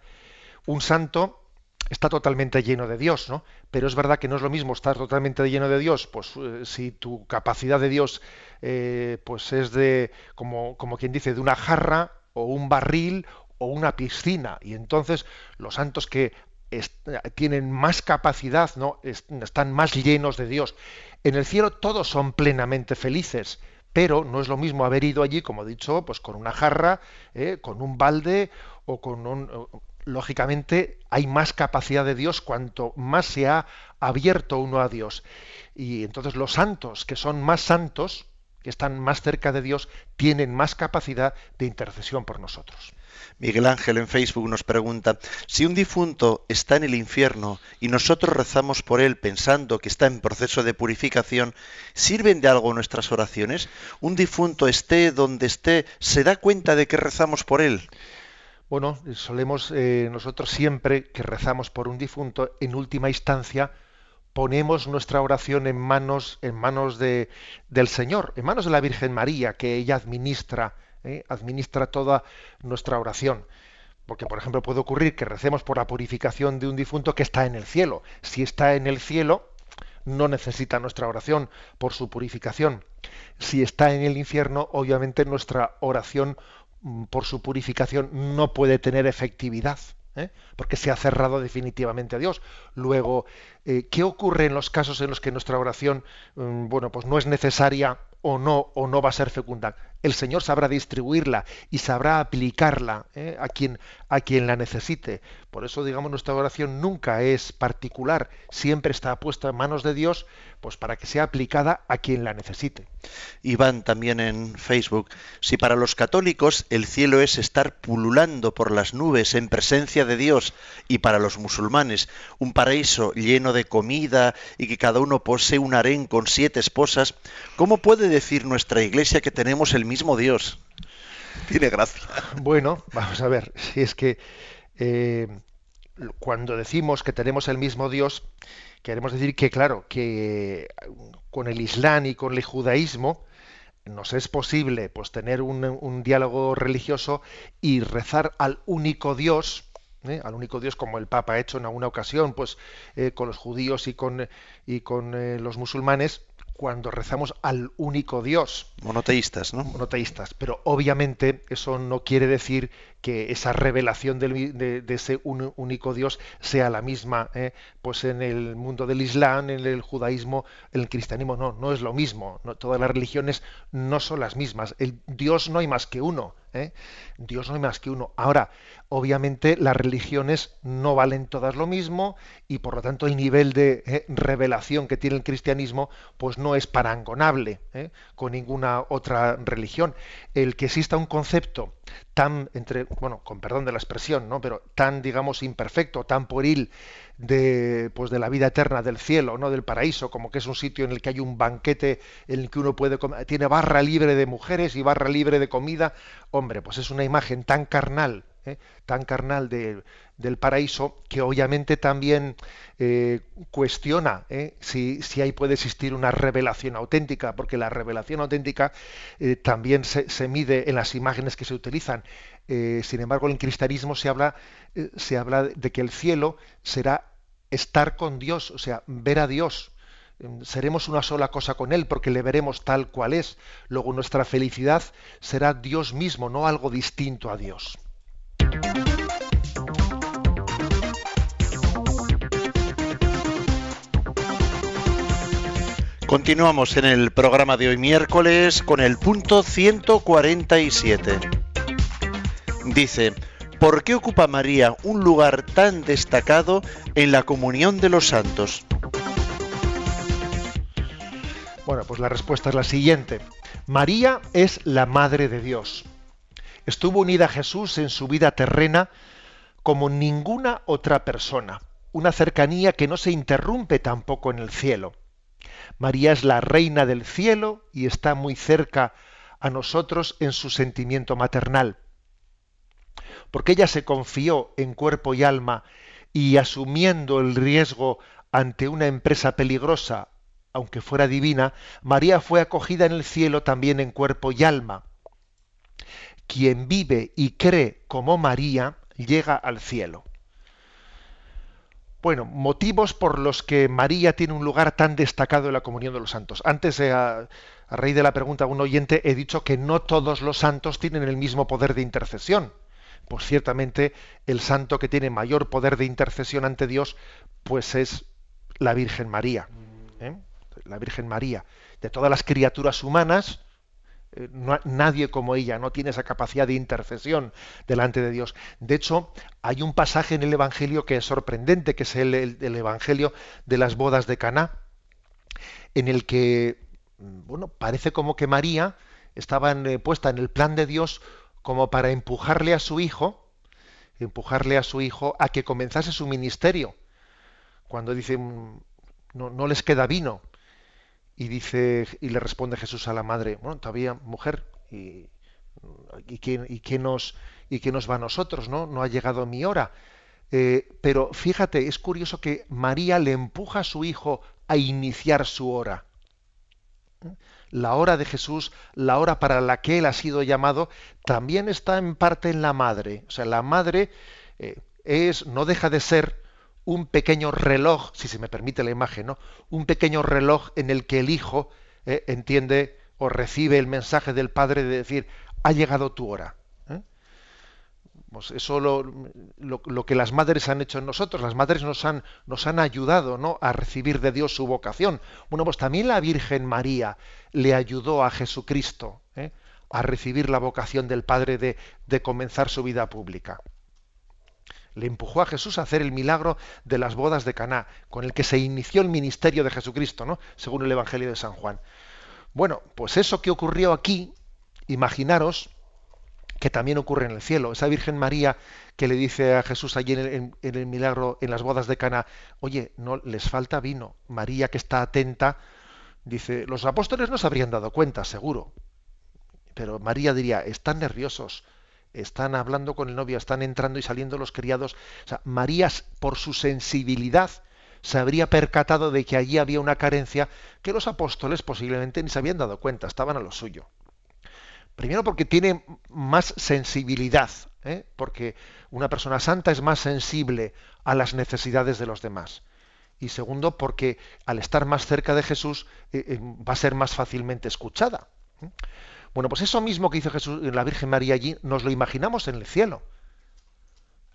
Un santo está totalmente lleno de Dios, ¿no? Pero es verdad que no es lo mismo estar totalmente lleno de Dios, pues eh, si tu capacidad de Dios eh, pues es de, como, como quien dice, de una jarra o un barril o una piscina. Y entonces los santos que tienen más capacidad, ¿no? están más llenos de Dios. En el cielo todos son plenamente felices, pero no es lo mismo haber ido allí, como he dicho, pues con una jarra, ¿eh? con un balde o con un... Lógicamente hay más capacidad de Dios cuanto más se ha abierto uno a Dios. Y entonces los santos, que son más santos, que están más cerca de Dios, tienen más capacidad de intercesión por nosotros. Miguel Ángel en Facebook nos pregunta, si un difunto está en el infierno y nosotros rezamos por él pensando que está en proceso de purificación, ¿sirven de algo nuestras oraciones? ¿Un difunto esté donde esté, se da cuenta de que rezamos por él? Bueno, solemos eh, nosotros siempre que rezamos por un difunto, en última instancia, ponemos nuestra oración en manos, en manos de, del Señor, en manos de la Virgen María, que ella administra, ¿eh? administra toda nuestra oración. Porque, por ejemplo, puede ocurrir que recemos por la purificación de un difunto que está en el cielo. Si está en el cielo, no necesita nuestra oración por su purificación. Si está en el infierno, obviamente nuestra oración mm, por su purificación no puede tener efectividad. ¿eh? porque se ha cerrado definitivamente a Dios. Luego, eh, ¿qué ocurre en los casos en los que nuestra oración, mm, bueno, pues no es necesaria o no o no va a ser fecunda? El Señor sabrá distribuirla y sabrá aplicarla ¿eh? a quien a quien la necesite. Por eso, digamos, nuestra oración nunca es particular, siempre está puesta en manos de Dios, pues para que sea aplicada a quien la necesite. Iván también en Facebook, si para los católicos el cielo es estar pululando por las nubes en presencia de Dios y para los musulmanes un paraíso lleno de comida y que cada uno posee un harén con siete esposas, ¿cómo puede decir nuestra iglesia que tenemos el mismo Dios? Tiene gracia. Bueno, vamos a ver, si es que eh, cuando decimos que tenemos el mismo Dios, queremos decir que, claro, que con el Islam y con el judaísmo nos es posible pues, tener un, diálogo religioso y rezar al único Dios, ¿eh? al único Dios como el Papa ha hecho en alguna ocasión, pues eh, con los judíos y con, y con los musulmanes, cuando rezamos al único Dios. Monoteístas, ¿no? Monoteístas. Pero obviamente eso no quiere decir que esa revelación de, ese único Dios sea la misma ¿eh? pues en el mundo del Islam, en el judaísmo, en el cristianismo. No, no es lo mismo. Todas las religiones no son las mismas. El Dios no hay más que uno. ¿eh? Dios no hay más que uno. Ahora, obviamente las religiones no valen todas lo mismo y por lo tanto el nivel de ¿eh? revelación que tiene el cristianismo pues no es parangonable con ninguna otra religión. El que exista un concepto tan entre bueno con perdón de la expresión no pero tan digamos imperfecto tan pueril de pues de la vida eterna del cielo no del paraíso como que es un sitio en el que hay un banquete en el que uno puede comer, tiene barra libre de mujeres y barra libre de comida. Hombre pues es una imagen tan carnal ¿eh? tan carnal de, del paraíso que obviamente también eh, cuestiona ¿eh? si, si, ahí puede existir una revelación auténtica, porque la revelación auténtica también se, mide en las imágenes que se utilizan. sin embargo, en el cristianismo se habla, se habla de que el cielo será estar con Dios, o sea, ver a Dios seremos una sola cosa con Él porque le veremos tal cual es. Luego nuestra felicidad será Dios mismo, no algo distinto a Dios. Continuamos en el programa de hoy miércoles con el punto 147. Dice, ¿por qué ocupa María un lugar tan destacado en la comunión de los santos? Bueno, pues la respuesta es la siguiente. María es la Madre de Dios. Estuvo unida a Jesús en su vida terrena como ninguna otra persona, una cercanía que no se interrumpe tampoco en el cielo. María es la reina del cielo y está muy cerca a nosotros en su sentimiento maternal. Porque ella se confió en cuerpo y alma y asumiendo el riesgo ante una empresa peligrosa, aunque fuera divina, María fue acogida en el cielo también en cuerpo y alma. Quien vive y cree como María llega al cielo. Bueno, motivos por los que María tiene un lugar tan destacado en la comunión de los santos. Antes, a, raíz de la pregunta de un oyente, he dicho que no todos los santos tienen el mismo poder de intercesión. Pues ciertamente el santo que tiene mayor poder de intercesión ante Dios, pues es la Virgen María. ¿eh? La Virgen María. De todas las criaturas humanas, eh, nadie como ella no tiene esa capacidad de intercesión delante de Dios. De hecho, hay un pasaje en el Evangelio que es sorprendente, que es el, Evangelio de las bodas de Caná, en el que, mm, bueno, parece como que María estaba eh, puesta en el plan de Dios como para empujarle a su hijo, empujarle a su hijo a que comenzase su ministerio. Cuando dice, mm, no, no les queda vino, y dice y le responde Jesús a la madre, bueno, todavía mujer y ¿Y qué, y nos, y qué nos va a nosotros? ¿no? no ha llegado mi hora. Eh, pero fíjate, es curioso que María le empuja a su hijo a iniciar su hora. La hora de Jesús, la hora para la que él ha sido llamado, también está en parte en la madre. O sea, la madre eh, es, no deja de ser un pequeño reloj, si se me permite la imagen, ¿no? Un pequeño reloj en el que el hijo eh, entiende o recibe el mensaje del padre de decir, ha llegado tu hora. Pues eso lo, lo, que las madres han hecho en nosotros. Las madres nos han, nos han ayudado ¿no? a recibir de Dios su vocación. Bueno, pues también la Virgen María le ayudó a Jesucristo ¿eh? a recibir la vocación del Padre de, de comenzar su vida pública. Le empujó a Jesús a hacer el milagro de las bodas de Caná, con el que se inició el ministerio de Jesucristo, ¿no? Según el Evangelio de San Juan. Bueno, pues eso que ocurrió aquí, imaginaros que también ocurre en el cielo. Esa Virgen María que le dice a Jesús allí en el, milagro, en las bodas de Cana, oye, no les falta vino. María que está atenta, dice, los apóstoles no se habrían dado cuenta, seguro. Pero María diría, están nerviosos, están hablando con el novio, están entrando y saliendo los criados. O María, por su sensibilidad, se habría percatado de que allí había una carencia que los apóstoles posiblemente ni se habían dado cuenta, estaban a lo suyo. Primero porque tiene más sensibilidad, ¿eh? porque una persona santa es más sensible a las necesidades de los demás. Y segundo, porque al estar más cerca de Jesús eh, eh, va a ser más fácilmente escuchada. Bueno, pues eso mismo que hizo Jesús en la Virgen María allí, nos lo imaginamos en el cielo.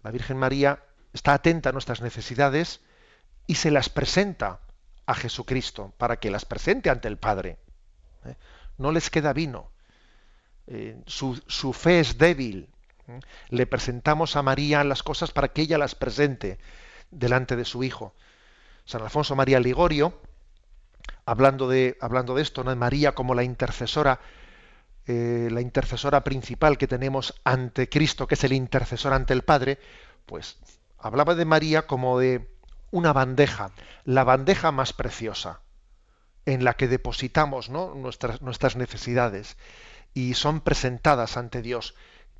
La Virgen María está atenta a nuestras necesidades y se las presenta a Jesucristo para que las presente ante el Padre. No les queda vino, eh, su, fe es débil. Le presentamos a María las cosas para que ella las presente delante de su Hijo. San Alfonso María Ligorio, hablando de, hablando de esto, ¿no? María como la intercesora, eh, la intercesora principal que tenemos ante Cristo, que es el intercesor ante el Padre, pues hablaba de María como de una bandeja, la bandeja más preciosa, en la que depositamos nuestras, necesidades y son presentadas ante Dios.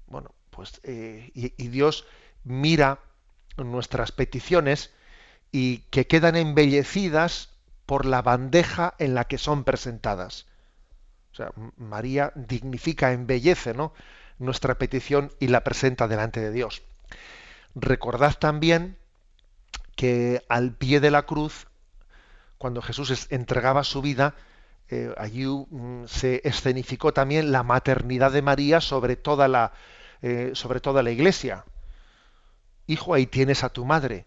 Bueno, pues eh, y, Dios mira nuestras peticiones y que quedan embellecidas por la bandeja en la que son presentadas. O sea, María dignifica, embellece ¿no? nuestra petición y la presenta delante de Dios. Recordad también que al pie de la cruz, cuando Jesús entregaba su vida, eh, allí mm, se escenificó también la maternidad de María sobre toda la, eh, sobre toda la iglesia. Hijo, ahí tienes a tu madre.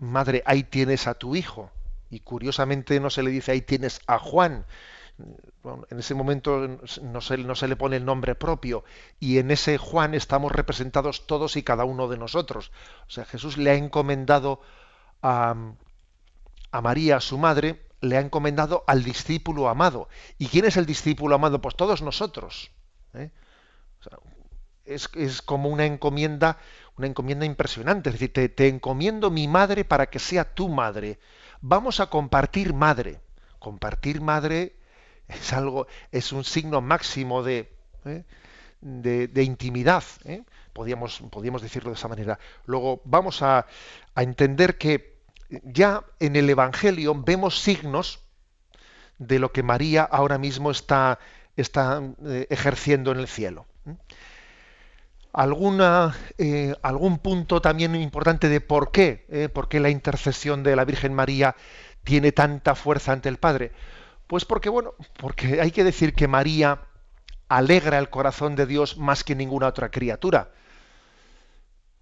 Madre, ahí tienes a tu hijo. Y curiosamente no se le dice ahí tienes a Juan. En ese momento no se, le pone el nombre propio. Y en ese Juan estamos representados todos y cada uno de nosotros. O sea, Jesús le ha encomendado a, a María, su madre, le ha encomendado al discípulo amado. ¿Y quién es el discípulo amado? Pues todos nosotros. ¿eh? es, como una encomienda, una encomienda impresionante. Es decir, te, encomiendo mi madre para que sea tu madre. Vamos a compartir madre. Compartir madre es algo, es un signo máximo de, ¿eh? de, intimidad. ¿eh? Podríamos, podríamos, decirlo de esa manera. Luego vamos a, a entender que ya en el Evangelio vemos signos de lo que María ahora mismo está, está eh, ejerciendo en el cielo. Alguna, algún punto también importante de por qué, por qué la intercesión de la Virgen María tiene tanta fuerza ante el Padre. Pues porque, bueno, porque hay que decir que María alegra el corazón de Dios más que ninguna otra criatura.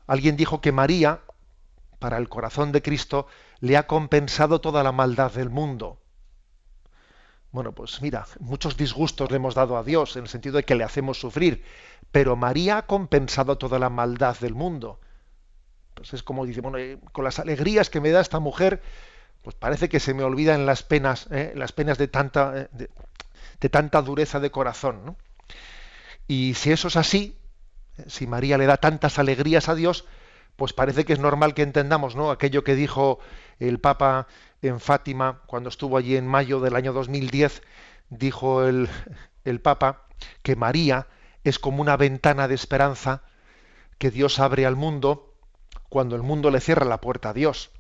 Alguien dijo que María para el corazón de Cristo le ha compensado toda la maldad del mundo. Bueno, pues mira, muchos disgustos le hemos dado a Dios en el sentido de que le hacemos sufrir, pero María ha compensado toda la maldad del mundo. Pues es como dice, bueno, eh, con las alegrías que me da esta mujer, pues parece que se me olvidan las penas, eh, las penas de tanta, eh, de, tanta dureza de corazón. Y si eso es así, si María le da tantas alegrías a Dios, pues parece que es normal que entendamos ¿no? aquello que dijo el Papa en Fátima cuando estuvo allí en mayo del año 2010, dijo el, el Papa que María es como una ventana de esperanza que Dios abre al mundo cuando el mundo le cierra la puerta a Dios.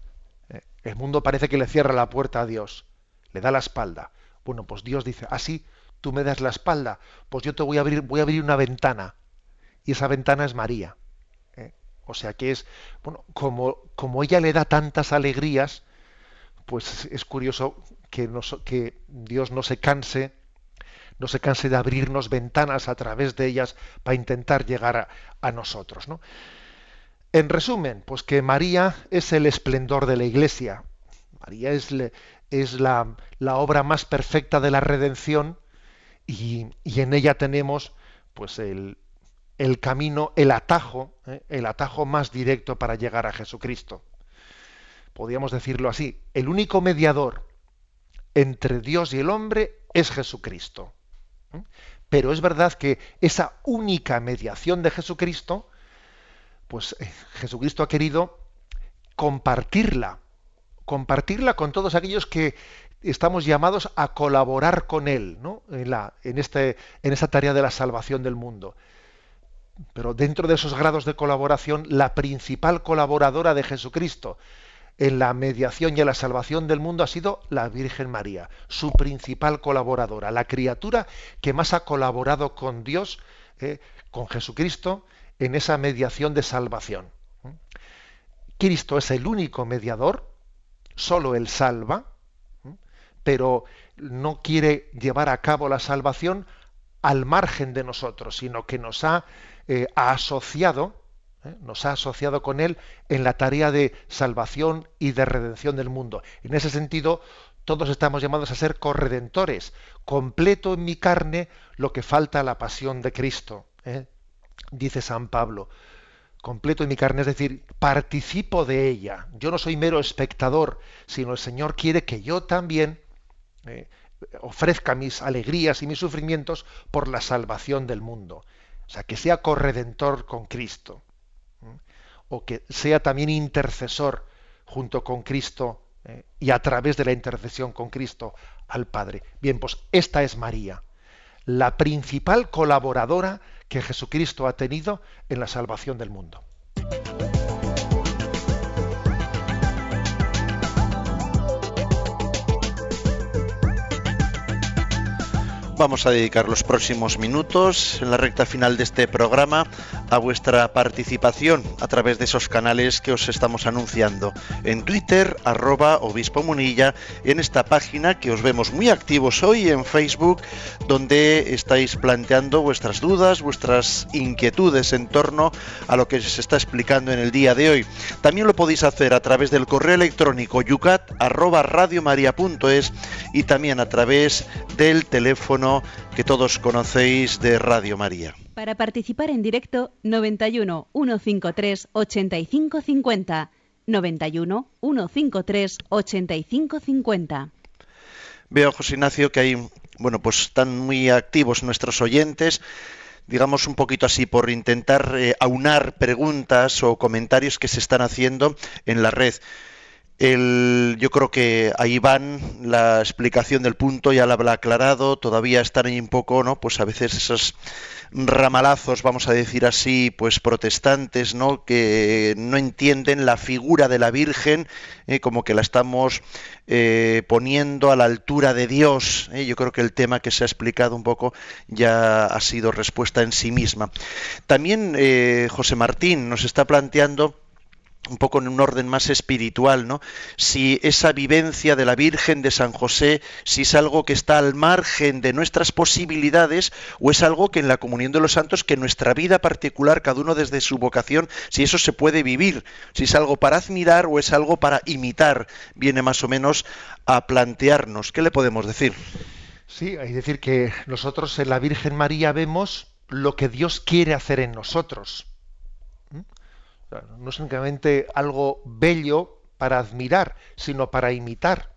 El mundo parece que le cierra la puerta a Dios, le da la espalda. Bueno, pues Dios dice, así tú me das la espalda, pues yo te voy a abrir, voy a abrir una ventana. Y esa ventana es María. ¿eh? O sea que es, bueno, como, como ella le da tantas alegrías, pues es curioso que, que Dios no se canse, no se canse de abrirnos ventanas a través de ellas para intentar llegar a, a nosotros. ¿no? En resumen, pues que María es el esplendor de la Iglesia. María es, la, obra más perfecta de la redención y, y en ella tenemos pues el, el camino, el atajo, ¿eh? el atajo más directo para llegar a Jesucristo. Podríamos decirlo así, el único mediador entre Dios y el hombre es Jesucristo. ¿eh? Pero es verdad que esa única mediación de Jesucristo pues eh, Jesucristo ha querido compartirla, compartirla con todos aquellos que estamos llamados a colaborar con Él ¿no? en, la, en, este, en esa tarea de la salvación del mundo. Pero dentro de esos grados de colaboración, la principal colaboradora de Jesucristo en la mediación y en la salvación del mundo ha sido la Virgen María, su principal colaboradora, la criatura que más ha colaborado con Dios, eh, con Jesucristo, en esa mediación de salvación. Cristo es el único mediador, solo Él salva, pero no quiere llevar a cabo la salvación al margen de nosotros, sino que nos ha, eh, asociado, ¿eh? nos ha asociado con Él en la tarea de salvación y de redención del mundo. En ese sentido, todos estamos llamados a ser corredentores. Completo en mi carne lo que falta a la pasión de Cristo. ¿eh? Dice San Pablo, completo en mi carne, es decir, participo de ella. Yo no soy mero espectador, sino el Señor quiere que yo también eh, ofrezca mis alegrías y mis sufrimientos por la salvación del mundo. O sea, que sea corredentor con Cristo. O que sea también intercesor junto con Cristo eh, y a través de la intercesión con Cristo al Padre. Bien, pues esta es María, la principal colaboradora que Jesucristo ha tenido en la salvación del mundo. Vamos a dedicar los próximos minutos en la recta final de este programa a vuestra participación a través de esos canales que os estamos anunciando en Twitter, arroba obispo munilla, en esta página que os vemos muy activos hoy en Facebook, donde estáis planteando vuestras dudas, vuestras inquietudes en torno a lo que se está explicando en el día de hoy. También lo podéis hacer a través del correo electrónico yucat arroba radiomaria.es y también a través del teléfono que todos conocéis de Radio María. Para participar en directo, 91 153 8550. 91 153 8550. Veo, José Ignacio, que hay, bueno, pues están muy activos nuestros oyentes digamos un poquito así, por intentar eh, aunar preguntas o comentarios que se están haciendo en la red. Yo creo que ahí van la explicación del punto ya la habrá aclarado, todavía están ahí un poco, ¿no? Pues a veces esos ramalazos, vamos a decir así, pues protestantes, ¿no? Que no entienden la figura de la Virgen, ¿eh? como que la estamos eh, poniendo a la altura de Dios. ¿eh? Yo creo que el tema que se ha explicado un poco ya ha sido respuesta en sí misma. También José Martín nos está planteando un poco en un orden más espiritual, ¿no? Si esa vivencia de la Virgen de San José, si es algo que está al margen de nuestras posibilidades o es algo que en la comunión de los santos, que en nuestra vida particular, cada uno desde su vocación, si eso se puede vivir, si es algo para admirar o es algo para imitar, viene más o menos a plantearnos. ¿Qué le podemos decir? Sí, hay que decir que nosotros en la Virgen María vemos lo que Dios quiere hacer en nosotros no es únicamente algo bello para admirar, sino para imitar,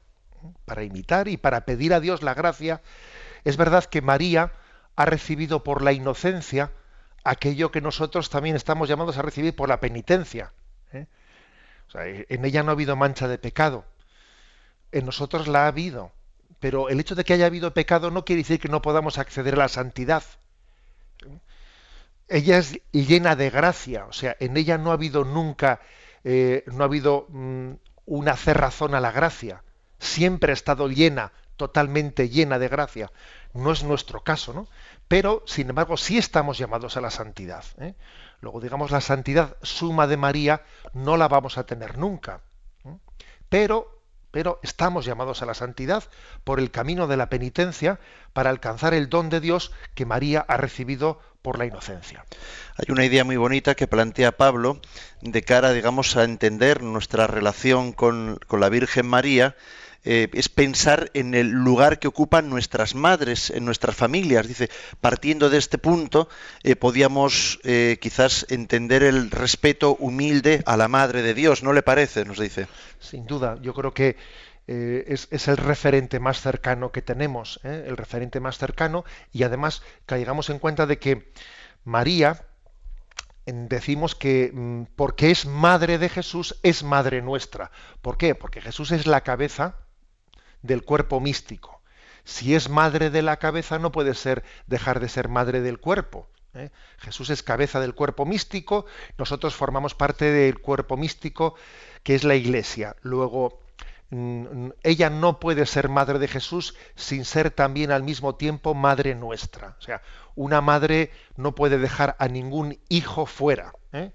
para imitar y para pedir a Dios la gracia. Es verdad que María ha recibido por la inocencia aquello que nosotros también estamos llamados a recibir por la penitencia. ¿eh? en ella no ha habido mancha de pecado. En nosotros la ha habido. Pero el hecho de que haya habido pecado no quiere decir que no podamos acceder a la santidad. Ella es llena de gracia, o sea, en ella no ha habido nunca, eh, no ha habido mm, una cerrazón a la gracia, siempre ha estado llena, totalmente llena de gracia. No es nuestro caso, ¿no? Pero, sin embargo, sí estamos llamados a la santidad. ¿eh? Luego, digamos, la santidad suma de María no la vamos a tener nunca. ¿eh? Pero pero estamos llamados a la santidad por el camino de la penitencia para alcanzar el don de Dios que María ha recibido por la inocencia. Hay una idea muy bonita que plantea Pablo de cara, digamos, a entender nuestra relación con, con la Virgen María eh, es pensar en el lugar que ocupan nuestras madres, en nuestras familias. Dice, partiendo de este punto, eh, podíamos eh, quizás entender el respeto humilde a la Madre de Dios, ¿no le parece? Nos dice. Sin duda, yo creo que es, es, el referente más cercano que tenemos, el referente más cercano, y además caigamos en cuenta de que María, decimos que mm, porque es madre de Jesús, es madre nuestra. ¿Por qué? Porque Jesús es la cabeza del cuerpo místico. Si es madre de la cabeza, no puede ser dejar de ser madre del cuerpo. ¿eh? Jesús es cabeza del cuerpo místico, nosotros formamos parte del cuerpo místico que es la iglesia. Luego, mm, ella no puede ser madre de Jesús sin ser también al mismo tiempo madre nuestra. O sea, una madre no puede dejar a ningún hijo fuera. ¿eh?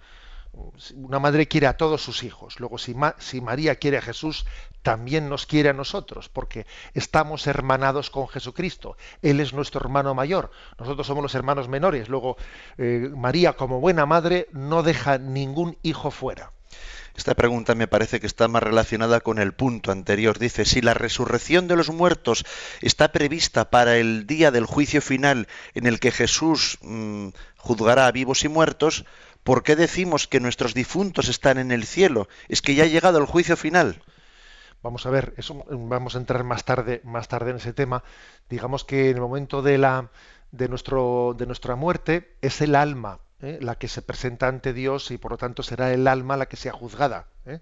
Una madre quiere a todos sus hijos. Luego, si, si, María quiere a Jesús, también nos quiere a nosotros, porque estamos hermanados con Jesucristo. Él es nuestro hermano mayor, nosotros somos los hermanos menores. Luego, eh, María, como buena madre, no deja ningún hijo fuera. Esta pregunta me parece que está más relacionada con el punto anterior. Dice, si la resurrección de los muertos está prevista para el día del juicio final en el que Jesús mm, juzgará a vivos y muertos, ¿Por qué decimos que nuestros difuntos están en el cielo? Es que ya ha llegado el juicio final. Vamos a ver, eso vamos a entrar más tarde, más tarde en ese tema. Digamos que en el momento de la de nuestro de nuestra muerte es el alma ¿eh? la que se presenta ante Dios y por lo tanto será el alma la que sea juzgada. ¿eh?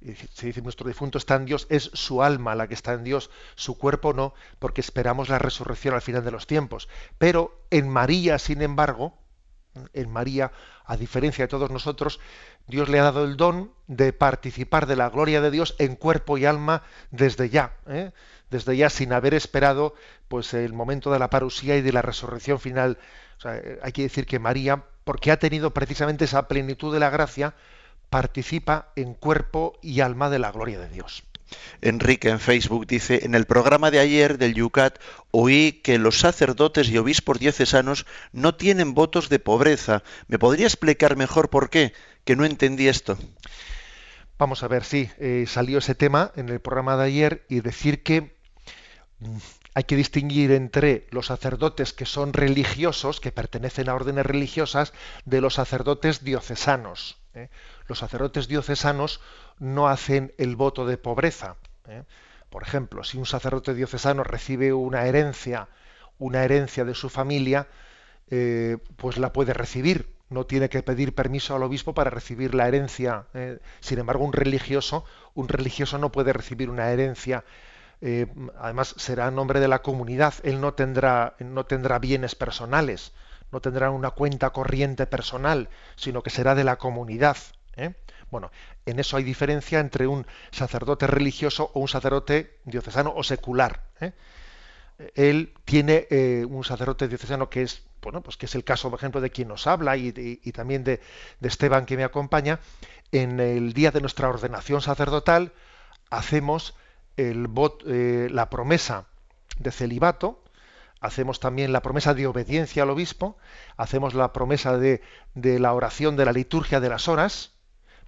Y si dice nuestro difunto está en Dios, es su alma la que está en Dios, su cuerpo no, porque esperamos la resurrección al final de los tiempos. Pero en María, sin embargo, en María, a diferencia de todos nosotros, Dios le ha dado el don de participar de la gloria de Dios en cuerpo y alma desde ya, ¿eh? desde ya sin haber esperado pues el momento de la parusía y de la resurrección final. hay que decir que María, porque ha tenido precisamente esa plenitud de la gracia, participa en cuerpo y alma de la gloria de Dios. Enrique en Facebook dice, en el programa de ayer del Yucat oí que los sacerdotes y obispos diocesanos no tienen votos de pobreza. ¿Me podría explicar mejor por qué? Que no entendí esto. Vamos a ver, sí, eh, salió ese tema en el programa de ayer y decir que mm, hay que distinguir entre los sacerdotes que son religiosos, que pertenecen a órdenes religiosas, de los sacerdotes diocesanos. ¿eh? Los sacerdotes diocesanos no hacen el voto de pobreza. ¿eh? Por ejemplo, si un sacerdote diocesano recibe una herencia, una herencia de su familia, eh, pues la puede recibir. No tiene que pedir permiso al obispo para recibir la herencia. ¿eh? Sin embargo, un religioso, un religioso no puede recibir una herencia. además, será en nombre de la comunidad. Él no tendrá, no tendrá bienes personales, no tendrá una cuenta corriente personal, sino que será de la comunidad. Bueno, en eso hay diferencia entre un sacerdote religioso o un sacerdote diocesano o secular. ¿eh? Él tiene eh, un sacerdote diocesano que es, bueno, pues que es el caso, por ejemplo, de quien nos habla y, también de, Esteban que me acompaña. En el día de nuestra ordenación sacerdotal hacemos el eh, la promesa de celibato, hacemos también la promesa de obediencia al obispo, hacemos la promesa de, de la oración de la liturgia de las horas,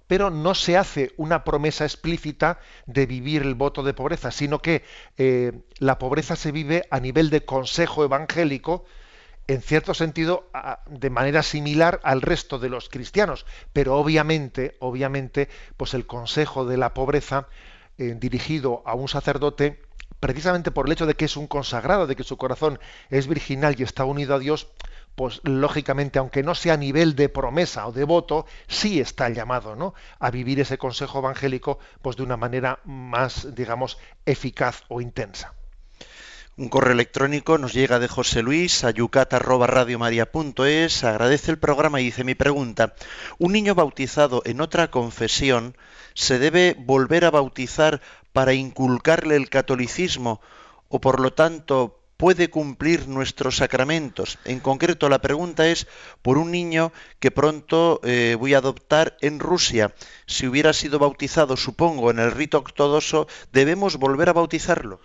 pero no se hace una promesa explícita de vivir el voto de pobreza, sino que eh, la pobreza se vive a nivel de consejo evangélico, en cierto sentido, de manera similar al resto de los cristianos, pero obviamente, obviamente, pues el consejo de la pobreza eh, dirigido a un sacerdote, precisamente por el hecho de que es un consagrado, de que su corazón es virginal y está unido a Dios, pues lógicamente, aunque no sea a nivel de promesa o de voto, sí está llamado ¿no? a vivir ese consejo evangélico pues de una manera más, digamos, eficaz o intensa. Un correo electrónico nos llega de José Luis a yucat@radiomaria.es. Agradece el programa y dice mi pregunta: un niño bautizado en otra confesión se debe volver a bautizar para inculcarle el catolicismo o por lo tanto puede cumplir nuestros sacramentos. En concreto, la pregunta es por un niño que pronto eh, voy a adoptar en Rusia. Si hubiera sido bautizado, supongo, en el rito ortodoxo, ¿debemos volver a bautizarlo?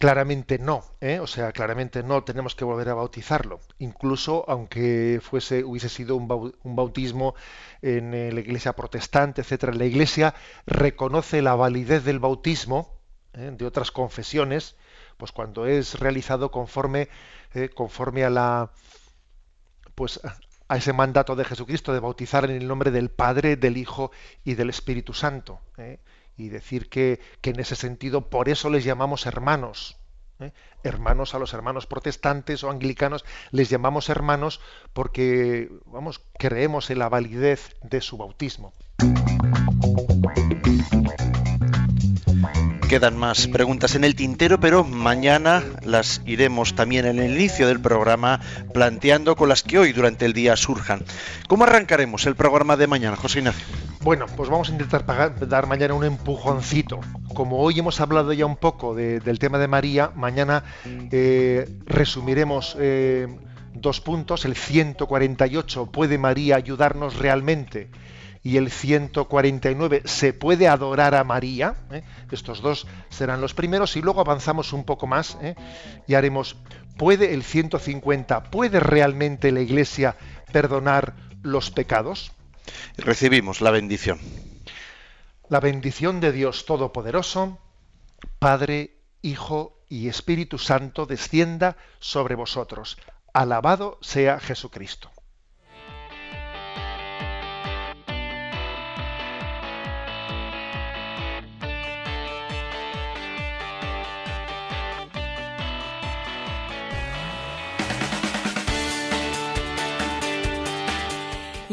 Claramente no, ¿eh? o sea, claramente no tenemos que volver a bautizarlo, incluso aunque fuese hubiese sido un, bautismo en eh, la Iglesia protestante, etcétera. La Iglesia reconoce la validez del bautismo de otras confesiones, pues cuando es realizado conforme conforme a la pues a ese mandato de Jesucristo de bautizar en el nombre del Padre, del Hijo y del Espíritu Santo y decir que, en ese sentido por eso les llamamos hermanos. ¿eh? Hermanos a los hermanos protestantes o anglicanos les llamamos hermanos porque vamos creemos en la validez de su bautismo. Quedan más preguntas en el tintero, pero mañana las iremos también en el inicio del programa planteando con las que hoy durante el día surjan. ¿Cómo arrancaremos el programa de mañana, José Ignacio? Bueno, pues vamos a intentar dar mañana un empujoncito. Como hoy hemos hablado ya un poco del tema de María, mañana eh, resumiremos eh, dos puntos. El 148, ¿puede María ayudarnos realmente? Y el 149 se puede adorar a María. ¿eh? Estos dos serán los primeros y luego avanzamos un poco más ¿eh? y haremos, ¿puede el 150, puede realmente la Iglesia perdonar los pecados? Recibimos la bendición. La bendición de Dios Todopoderoso, Padre, Hijo y Espíritu Santo descienda sobre vosotros. Alabado sea Jesucristo.